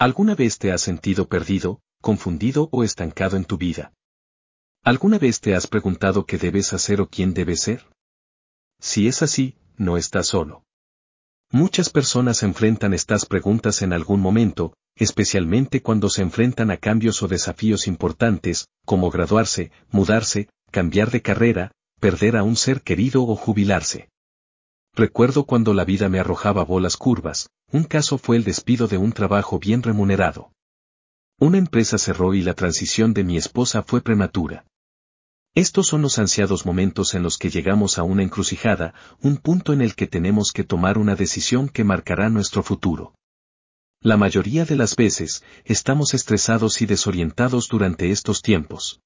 ¿Alguna vez te has sentido perdido, confundido o estancado en tu vida? ¿Alguna vez te has preguntado qué debes hacer o quién debes ser? Si es así, no estás solo. Muchas personas enfrentan estas preguntas en algún momento, especialmente cuando se enfrentan a cambios o desafíos importantes, como graduarse, mudarse, cambiar de carrera, perder a un ser querido o jubilarse. Recuerdo cuando la vida me arrojaba bolas curvas, un caso fue el despido de un trabajo bien remunerado. Una empresa cerró y la transición de mi esposa fue prematura. Estos son los ansiados momentos en los que llegamos a una encrucijada, un punto en el que tenemos que tomar una decisión que marcará nuestro futuro. La mayoría de las veces, estamos estresados y desorientados durante estos tiempos.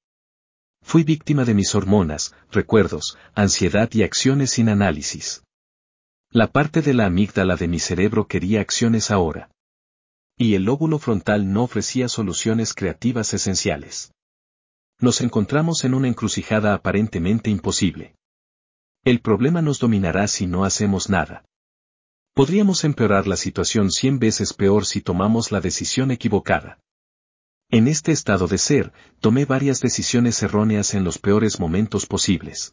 Fui víctima de mis hormonas, recuerdos, ansiedad y acciones sin análisis. La parte de la amígdala de mi cerebro quería acciones ahora. Y el lóbulo frontal no ofrecía soluciones creativas esenciales. Nos encontramos en una encrucijada aparentemente imposible. El problema nos dominará si no hacemos nada. Podríamos empeorar la situación cien veces peor si tomamos la decisión equivocada. En este estado de ser, tomé varias decisiones erróneas en los peores momentos posibles.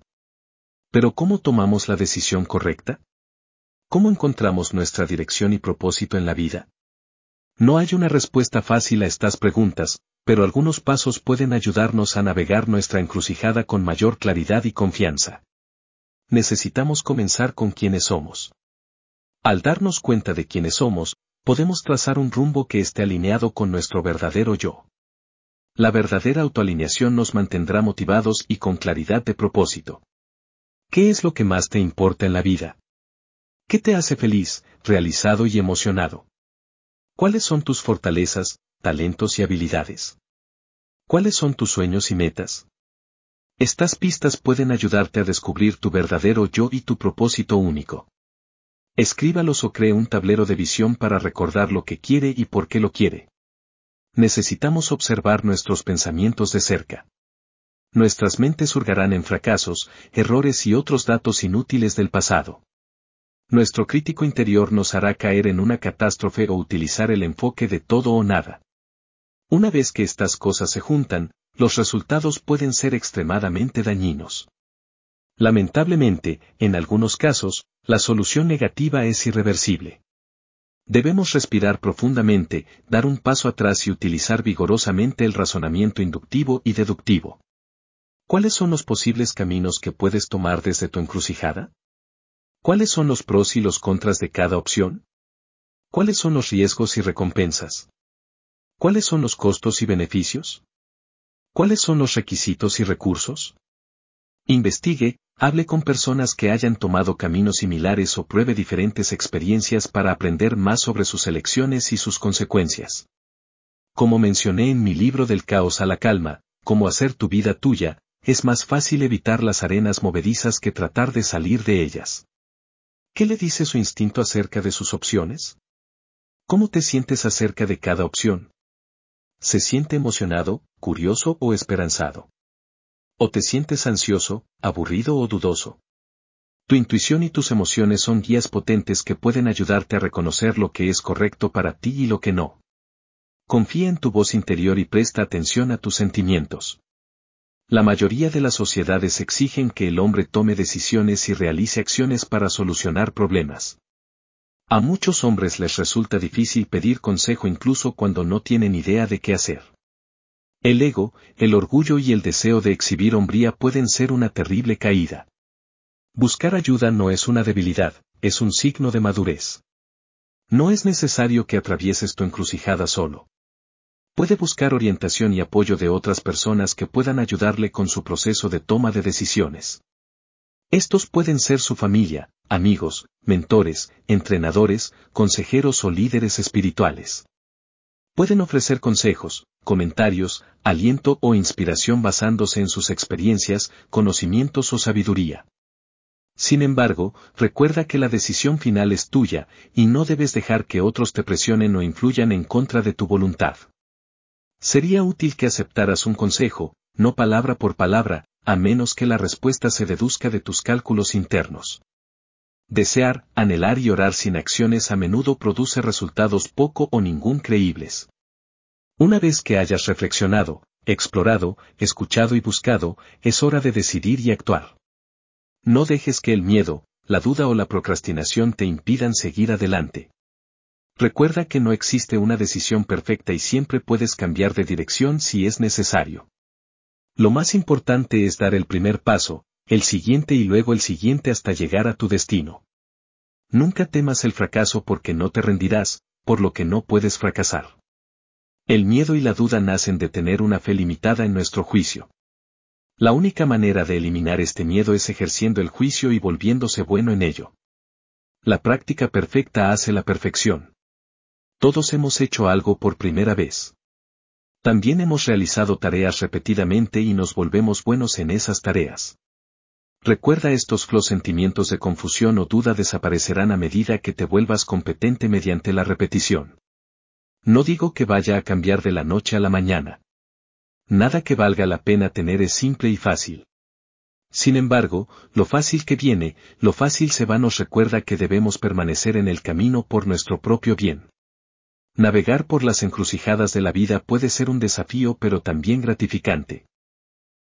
Pero ¿cómo tomamos la decisión correcta? ¿Cómo encontramos nuestra dirección y propósito en la vida? No hay una respuesta fácil a estas preguntas, pero algunos pasos pueden ayudarnos a navegar nuestra encrucijada con mayor claridad y confianza. Necesitamos comenzar con quienes somos. Al darnos cuenta de quiénes somos, podemos trazar un rumbo que esté alineado con nuestro verdadero yo. La verdadera autoalineación nos mantendrá motivados y con claridad de propósito. ¿Qué es lo que más te importa en la vida? ¿Qué te hace feliz, realizado y emocionado? ¿Cuáles son tus fortalezas, talentos y habilidades? ¿Cuáles son tus sueños y metas? Estas pistas pueden ayudarte a descubrir tu verdadero yo y tu propósito único. Escríbalos o cree un tablero de visión para recordar lo que quiere y por qué lo quiere. Necesitamos observar nuestros pensamientos de cerca. Nuestras mentes hurgarán en fracasos, errores y otros datos inútiles del pasado. Nuestro crítico interior nos hará caer en una catástrofe o utilizar el enfoque de todo o nada. Una vez que estas cosas se juntan, los resultados pueden ser extremadamente dañinos. Lamentablemente, en algunos casos, la solución negativa es irreversible. Debemos respirar profundamente, dar un paso atrás y utilizar vigorosamente el razonamiento inductivo y deductivo. ¿Cuáles son los posibles caminos que puedes tomar desde tu encrucijada? ¿Cuáles son los pros y los contras de cada opción? ¿Cuáles son los riesgos y recompensas? ¿Cuáles son los costos y beneficios? ¿Cuáles son los requisitos y recursos? Investigue, hable con personas que hayan tomado caminos similares o pruebe diferentes experiencias para aprender más sobre sus elecciones y sus consecuencias. Como mencioné en mi libro del caos a la calma, cómo hacer tu vida tuya, es más fácil evitar las arenas movedizas que tratar de salir de ellas. ¿Qué le dice su instinto acerca de sus opciones? ¿Cómo te sientes acerca de cada opción? ¿Se siente emocionado, curioso o esperanzado? ¿O te sientes ansioso, aburrido o dudoso? Tu intuición y tus emociones son guías potentes que pueden ayudarte a reconocer lo que es correcto para ti y lo que no. Confía en tu voz interior y presta atención a tus sentimientos. La mayoría de las sociedades exigen que el hombre tome decisiones y realice acciones para solucionar problemas. A muchos hombres les resulta difícil pedir consejo incluso cuando no tienen idea de qué hacer. El ego, el orgullo y el deseo de exhibir hombría pueden ser una terrible caída. Buscar ayuda no es una debilidad, es un signo de madurez. No es necesario que atravieses tu encrucijada solo. Puede buscar orientación y apoyo de otras personas que puedan ayudarle con su proceso de toma de decisiones. Estos pueden ser su familia, amigos, mentores, entrenadores, consejeros o líderes espirituales. Pueden ofrecer consejos, comentarios, aliento o inspiración basándose en sus experiencias, conocimientos o sabiduría. Sin embargo, recuerda que la decisión final es tuya, y no debes dejar que otros te presionen o influyan en contra de tu voluntad. Sería útil que aceptaras un consejo, no palabra por palabra, a menos que la respuesta se deduzca de tus cálculos internos. Desear, anhelar y orar sin acciones a menudo produce resultados poco o ningún creíbles. Una vez que hayas reflexionado, explorado, escuchado y buscado, es hora de decidir y actuar. No dejes que el miedo, la duda o la procrastinación te impidan seguir adelante. Recuerda que no existe una decisión perfecta y siempre puedes cambiar de dirección si es necesario. Lo más importante es dar el primer paso, el siguiente y luego el siguiente hasta llegar a tu destino. Nunca temas el fracaso porque no te rendirás, por lo que no puedes fracasar. El miedo y la duda nacen de tener una fe limitada en nuestro juicio. La única manera de eliminar este miedo es ejerciendo el juicio y volviéndose bueno en ello. La práctica perfecta hace la perfección. Todos hemos hecho algo por primera vez. También hemos realizado tareas repetidamente y nos volvemos buenos en esas tareas. Recuerda estos los sentimientos de confusión o duda desaparecerán a medida que te vuelvas competente mediante la repetición. No digo que vaya a cambiar de la noche a la mañana. Nada que valga la pena tener es simple y fácil. Sin embargo, lo fácil que viene, lo fácil se va nos recuerda que debemos permanecer en el camino por nuestro propio bien. Navegar por las encrucijadas de la vida puede ser un desafío pero también gratificante.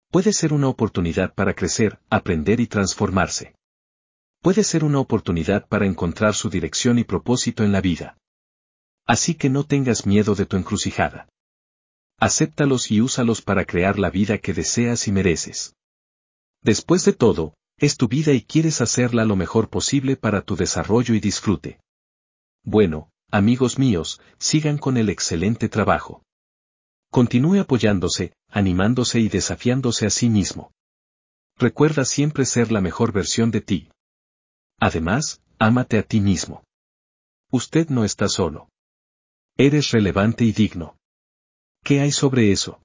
Puede ser una oportunidad para crecer, aprender y transformarse. Puede ser una oportunidad para encontrar su dirección y propósito en la vida. Así que no tengas miedo de tu encrucijada. Acéptalos y úsalos para crear la vida que deseas y mereces. Después de todo, es tu vida y quieres hacerla lo mejor posible para tu desarrollo y disfrute. Bueno, amigos míos, sigan con el excelente trabajo. Continúe apoyándose, animándose y desafiándose a sí mismo. Recuerda siempre ser la mejor versión de ti. Además, ámate a ti mismo. Usted no está solo. Eres relevante y digno. ¿Qué hay sobre eso?